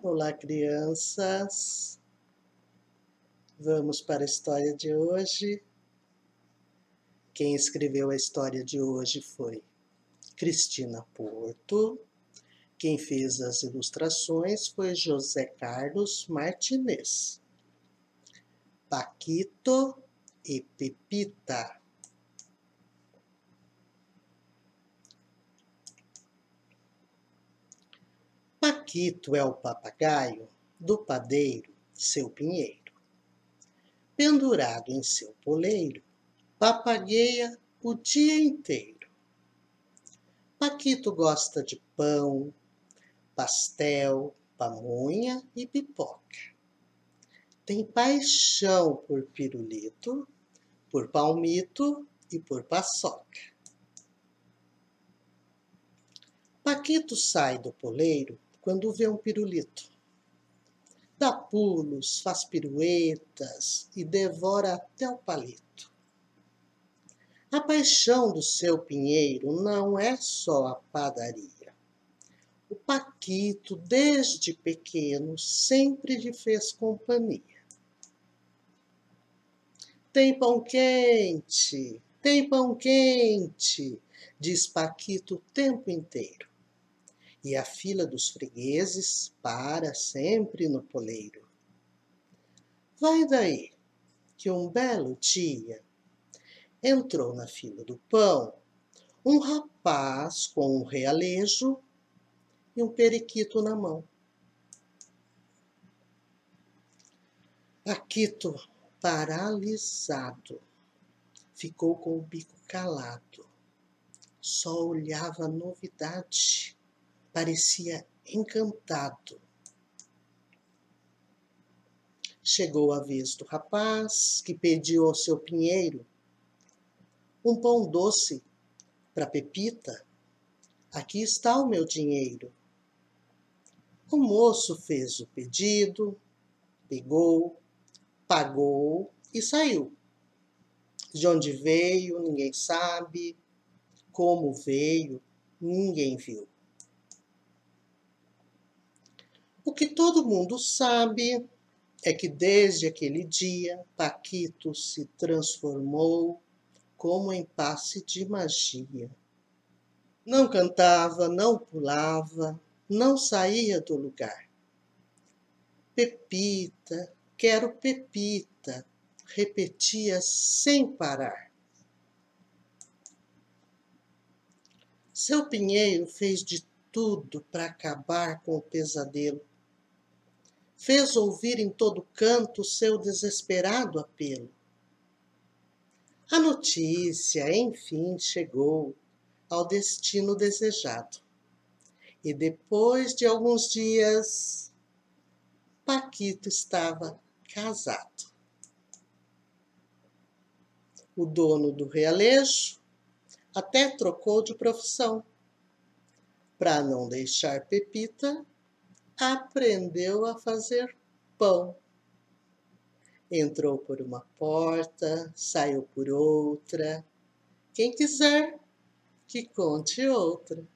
Olá, crianças. Vamos para a história de hoje. Quem escreveu a história de hoje foi Cristina Porto. Quem fez as ilustrações foi José Carlos Martinez. Paquito e Pepita. Paquito é o papagaio do padeiro, seu pinheiro. Pendurado em seu poleiro, papagueia o dia inteiro. Paquito gosta de pão, pastel, pamonha e pipoca. Tem paixão por pirulito, por palmito e por paçoca. Paquito sai do poleiro quando vê um pirulito. Dá pulos, faz piruetas e devora até o palito. A paixão do seu pinheiro não é só a padaria. O Paquito, desde pequeno, sempre lhe fez companhia. Tem pão quente, tem pão quente, diz Paquito o tempo inteiro e a fila dos fregueses para sempre no poleiro. Vai daí que um belo dia entrou na fila do pão um rapaz com um realejo e um periquito na mão. Paquito, paralisado, ficou com o bico calado. Só olhava a novidade parecia encantado. Chegou a vez do rapaz que pediu ao seu pinheiro um pão doce para Pepita. Aqui está o meu dinheiro. O moço fez o pedido, pegou, pagou e saiu. De onde veio, ninguém sabe. Como veio, ninguém viu. O que todo mundo sabe é que desde aquele dia Paquito se transformou como em passe de magia. Não cantava, não pulava, não saía do lugar. Pepita, quero Pepita, repetia sem parar. Seu pinheiro fez de tudo para acabar com o pesadelo fez ouvir em todo canto seu desesperado apelo. A notícia, enfim, chegou ao destino desejado. E depois de alguns dias, Paquito estava casado. O dono do realejo até trocou de profissão para não deixar Pepita aprendeu a fazer pão. Entrou por uma porta, saiu por outra. Quem quiser, que conte outra.